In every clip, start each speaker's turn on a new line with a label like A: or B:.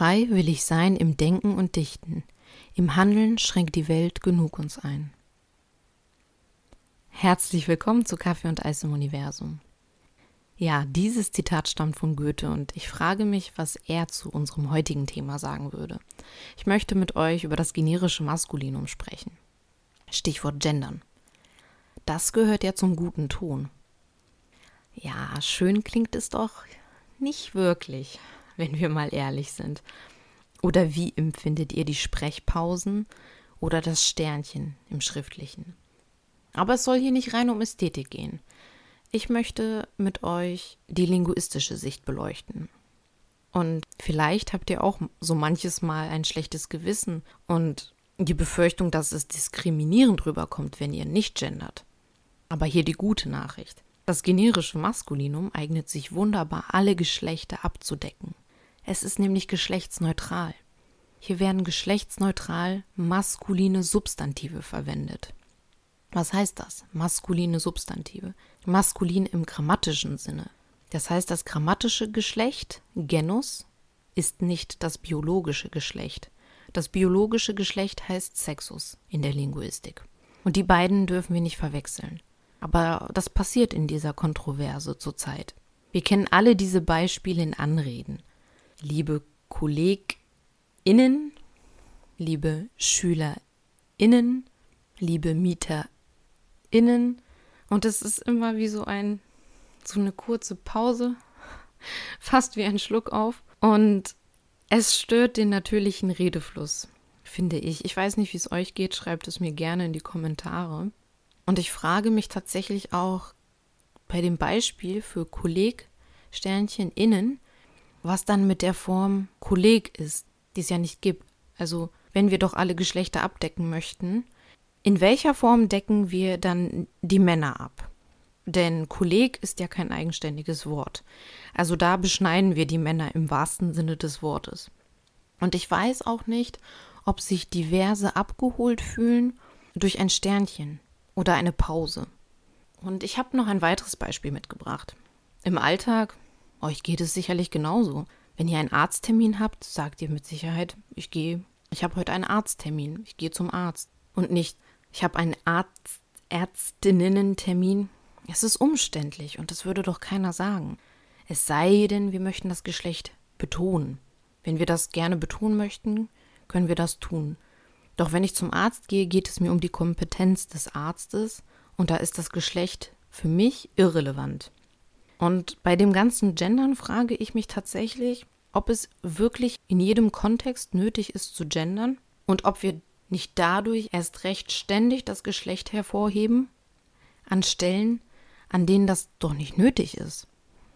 A: Frei will ich sein im Denken und Dichten, im Handeln schränkt die Welt genug uns ein. Herzlich willkommen zu Kaffee und Eis im Universum. Ja, dieses Zitat stammt von Goethe und ich frage mich, was er zu unserem heutigen Thema sagen würde. Ich möchte mit euch über das generische Maskulinum sprechen. Stichwort Gendern. Das gehört ja zum guten Ton. Ja, schön klingt es doch nicht wirklich, wenn wir mal ehrlich sind. Oder wie empfindet ihr die Sprechpausen oder das Sternchen im Schriftlichen? Aber es soll hier nicht rein um Ästhetik gehen. Ich möchte mit euch die linguistische Sicht beleuchten. Und vielleicht habt ihr auch so manches Mal ein schlechtes Gewissen und die Befürchtung, dass es diskriminierend rüberkommt, wenn ihr nicht gendert. Aber hier die gute Nachricht. Das generische Maskulinum eignet sich wunderbar, alle Geschlechter abzudecken. Es ist nämlich geschlechtsneutral. Hier werden geschlechtsneutral maskuline Substantive verwendet. Was heißt das? Maskuline Substantive. Maskulin im grammatischen Sinne. Das heißt, das grammatische Geschlecht, Genus, ist nicht das biologische Geschlecht. Das biologische Geschlecht heißt Sexus in der Linguistik. Und die beiden dürfen wir nicht verwechseln. Aber das passiert in dieser Kontroverse zurzeit. Wir kennen alle diese Beispiele in Anreden. Liebe KollegInnen, liebe SchülerInnen, liebe MieterInnen. Und es ist immer wie so ein, so eine kurze Pause, fast wie ein Schluck auf. Und es stört den natürlichen Redefluss, finde ich. Ich weiß nicht, wie es euch geht, schreibt es mir gerne in die Kommentare. Und ich frage mich tatsächlich auch bei dem Beispiel für Kolleg Sternchen innen, was dann mit der Form Kolleg ist, die es ja nicht gibt. Also, wenn wir doch alle Geschlechter abdecken möchten, in welcher Form decken wir dann die Männer ab? Denn Kolleg ist ja kein eigenständiges Wort. Also da beschneiden wir die Männer im wahrsten Sinne des Wortes. Und ich weiß auch nicht, ob sich diverse abgeholt fühlen durch ein Sternchen oder eine Pause. Und ich habe noch ein weiteres Beispiel mitgebracht. Im Alltag, euch geht es sicherlich genauso. Wenn ihr einen Arzttermin habt, sagt ihr mit Sicherheit, ich gehe, ich habe heute einen Arzttermin, ich gehe zum Arzt. Und nicht, ich habe einen Arzt, Ärztinnentermin. Es ist umständlich und das würde doch keiner sagen. Es sei denn, wir möchten das Geschlecht betonen. Wenn wir das gerne betonen möchten, können wir das tun. Doch wenn ich zum Arzt gehe, geht es mir um die Kompetenz des Arztes und da ist das Geschlecht für mich irrelevant. Und bei dem ganzen Gendern frage ich mich tatsächlich, ob es wirklich in jedem Kontext nötig ist zu gendern und ob wir nicht dadurch erst recht ständig das Geschlecht hervorheben an Stellen, an denen das doch nicht nötig ist.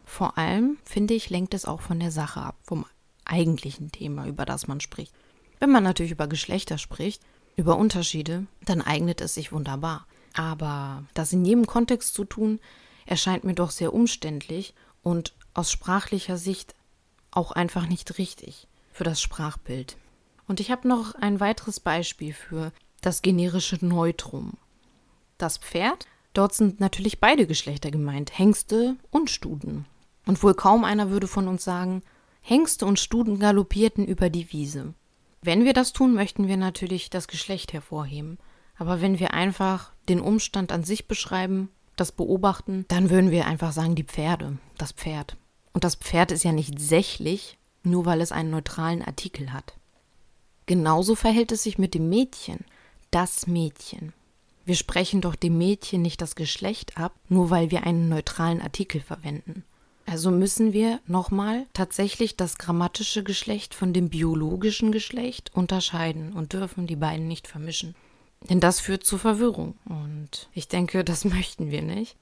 A: Vor allem, finde ich, lenkt es auch von der Sache ab, vom eigentlichen Thema, über das man spricht. Wenn man natürlich über Geschlechter spricht, über Unterschiede, dann eignet es sich wunderbar. Aber das in jedem Kontext zu tun, erscheint mir doch sehr umständlich und aus sprachlicher Sicht auch einfach nicht richtig für das Sprachbild. Und ich habe noch ein weiteres Beispiel für das generische Neutrum. Das Pferd, dort sind natürlich beide Geschlechter gemeint, Hengste und Studen. Und wohl kaum einer würde von uns sagen, Hengste und Studen galoppierten über die Wiese. Wenn wir das tun, möchten wir natürlich das Geschlecht hervorheben. Aber wenn wir einfach den Umstand an sich beschreiben, das beobachten, dann würden wir einfach sagen, die Pferde, das Pferd. Und das Pferd ist ja nicht sächlich, nur weil es einen neutralen Artikel hat. Genauso verhält es sich mit dem Mädchen, das Mädchen. Wir sprechen doch dem Mädchen nicht das Geschlecht ab, nur weil wir einen neutralen Artikel verwenden. Also müssen wir nochmal tatsächlich das grammatische Geschlecht von dem biologischen Geschlecht unterscheiden und dürfen die beiden nicht vermischen. Denn das führt zu Verwirrung und ich denke, das möchten wir nicht.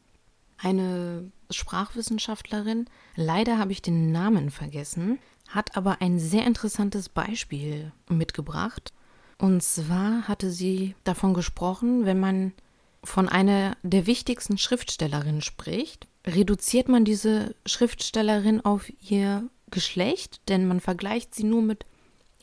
A: Eine Sprachwissenschaftlerin, leider habe ich den Namen vergessen, hat aber ein sehr interessantes Beispiel mitgebracht. Und zwar hatte sie davon gesprochen, wenn man von einer der wichtigsten Schriftstellerinnen spricht, reduziert man diese Schriftstellerin auf ihr Geschlecht, denn man vergleicht sie nur mit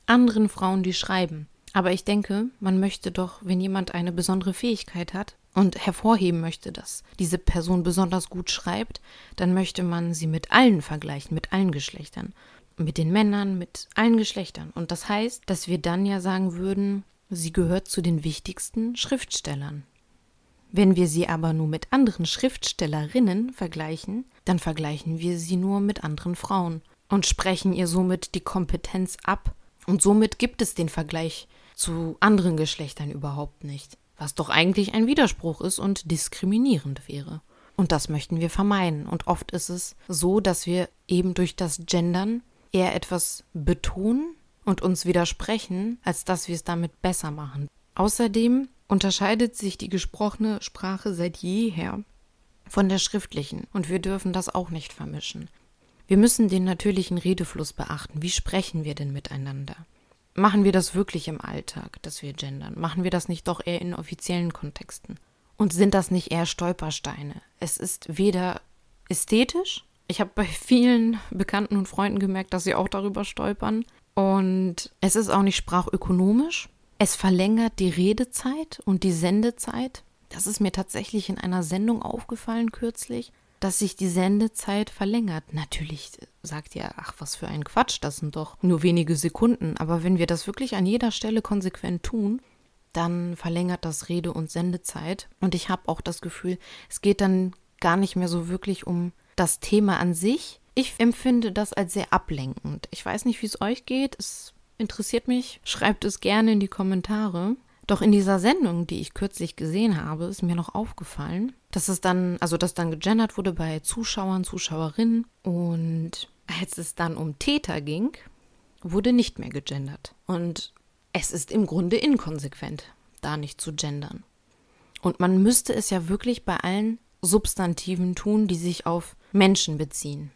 A: anderen Frauen, die schreiben. Aber ich denke, man möchte doch, wenn jemand eine besondere Fähigkeit hat und hervorheben möchte, dass diese Person besonders gut schreibt, dann möchte man sie mit allen vergleichen, mit allen Geschlechtern. mit den Männern, mit allen Geschlechtern. Und das heißt, dass wir dann ja sagen würden, sie gehört zu den wichtigsten Schriftstellern. Wenn wir sie aber nur mit anderen Schriftstellerinnen vergleichen, dann vergleichen wir sie nur mit anderen Frauen und sprechen ihr somit die Kompetenz ab. Und somit gibt es den Vergleich zu anderen Geschlechtern überhaupt nicht, was doch eigentlich ein Widerspruch ist und diskriminierend wäre. Und das möchten wir vermeiden. Und oft ist es so, dass wir eben durch das Gendern eher etwas betonen und uns widersprechen, als dass wir es damit besser machen. Außerdem unterscheidet sich die gesprochene Sprache seit jeher von der schriftlichen und wir dürfen das auch nicht vermischen. Wir müssen den natürlichen Redefluss beachten. Wie sprechen wir denn miteinander? Machen wir das wirklich im Alltag, dass wir gendern? Machen wir das nicht doch eher in offiziellen Kontexten? Und sind das nicht eher Stolpersteine? Es ist weder ästhetisch, ich habe bei vielen Bekannten und Freunden gemerkt, dass sie auch darüber stolpern. Und es ist auch nicht sprachökonomisch. Es verlängert die Redezeit und die Sendezeit. Das ist mir tatsächlich in einer Sendung aufgefallen kürzlich, dass sich die Sendezeit verlängert. Natürlich sagt ihr, ach, was für ein Quatsch, das sind doch nur wenige Sekunden. Aber wenn wir das wirklich an jeder Stelle konsequent tun, dann verlängert das Rede- und Sendezeit. Und ich habe auch das Gefühl, es geht dann gar nicht mehr so wirklich um das Thema an sich. Ich empfinde das als sehr ablenkend. Ich weiß nicht, wie es euch geht. Es interessiert mich. Schreibt es gerne in die Kommentare. Doch in dieser Sendung, die ich kürzlich gesehen habe, ist mir noch aufgefallen, dass es dann, also dass dann gegendert wurde bei Zuschauern, Zuschauerinnen und als es dann um Täter ging, wurde nicht mehr gegendert. Und es ist im Grunde inkonsequent, da nicht zu gendern. Und man müsste es ja wirklich bei allen Substantiven tun, die sich auf Menschen beziehen,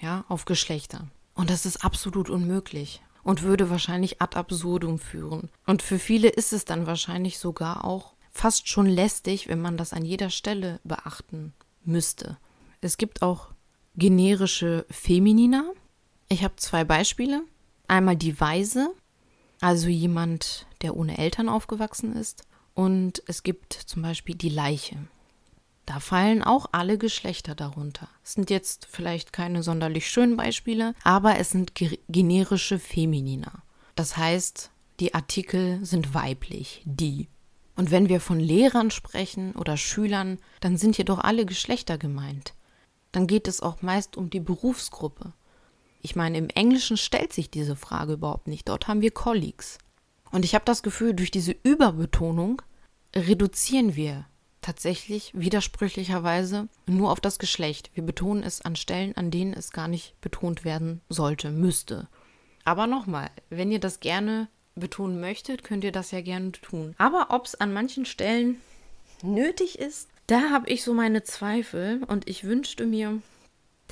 A: ja, auf Geschlechter. Und das ist absolut unmöglich und würde wahrscheinlich ad absurdum führen. Und für viele ist es dann wahrscheinlich sogar auch fast schon lästig, wenn man das an jeder Stelle beachten müsste. Es gibt auch generische Feminina. Ich habe zwei Beispiele. Einmal die Weise, also jemand, der ohne Eltern aufgewachsen ist. Und es gibt zum Beispiel die Leiche. Da fallen auch alle Geschlechter darunter. Es sind jetzt vielleicht keine sonderlich schönen Beispiele, aber es sind generische Feminina. Das heißt, die Artikel sind weiblich, die. Und wenn wir von Lehrern sprechen oder Schülern, dann sind jedoch alle Geschlechter gemeint. Dann geht es auch meist um die Berufsgruppe. Ich meine, im Englischen stellt sich diese Frage überhaupt nicht. Dort haben wir Colleagues. Und ich habe das Gefühl, durch diese Überbetonung reduzieren wir tatsächlich widersprüchlicherweise nur auf das Geschlecht. Wir betonen es an Stellen, an denen es gar nicht betont werden sollte, müsste. Aber nochmal, wenn ihr das gerne betonen möchtet, könnt ihr das ja gerne tun. Aber ob es an manchen Stellen nötig ist, da habe ich so meine Zweifel und ich wünschte mir,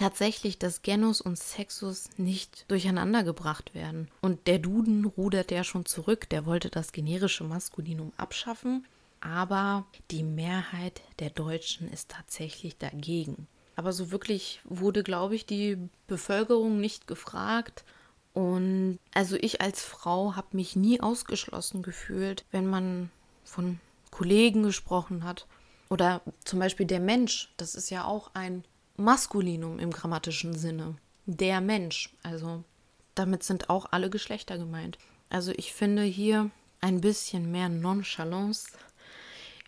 A: tatsächlich, dass Genus und Sexus nicht durcheinander gebracht werden. Und der Duden rudert ja schon zurück, der wollte das generische Maskulinum abschaffen, aber die Mehrheit der Deutschen ist tatsächlich dagegen. Aber so wirklich wurde, glaube ich, die Bevölkerung nicht gefragt. Und also ich als Frau habe mich nie ausgeschlossen gefühlt, wenn man von Kollegen gesprochen hat. Oder zum Beispiel der Mensch, das ist ja auch ein Maskulinum im grammatischen Sinne. Der Mensch. Also damit sind auch alle Geschlechter gemeint. Also ich finde hier ein bisschen mehr Nonchalance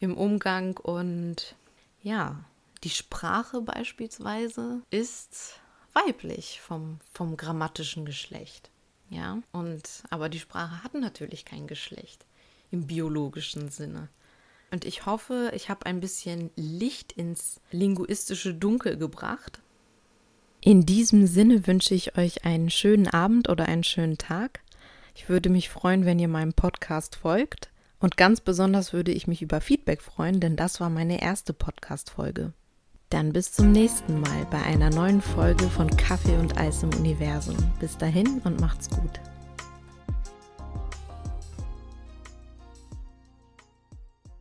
A: im Umgang und ja, die Sprache beispielsweise ist weiblich vom, vom grammatischen Geschlecht. Ja, und aber die Sprache hat natürlich kein Geschlecht im biologischen Sinne. Und ich hoffe, ich habe ein bisschen Licht ins linguistische Dunkel gebracht. In diesem Sinne wünsche ich euch einen schönen Abend oder einen schönen Tag. Ich würde mich freuen, wenn ihr meinem Podcast folgt. Und ganz besonders würde ich mich über Feedback freuen, denn das war meine erste Podcast-Folge. Dann bis zum nächsten Mal bei einer neuen Folge von Kaffee und Eis im Universum. Bis dahin und macht's gut.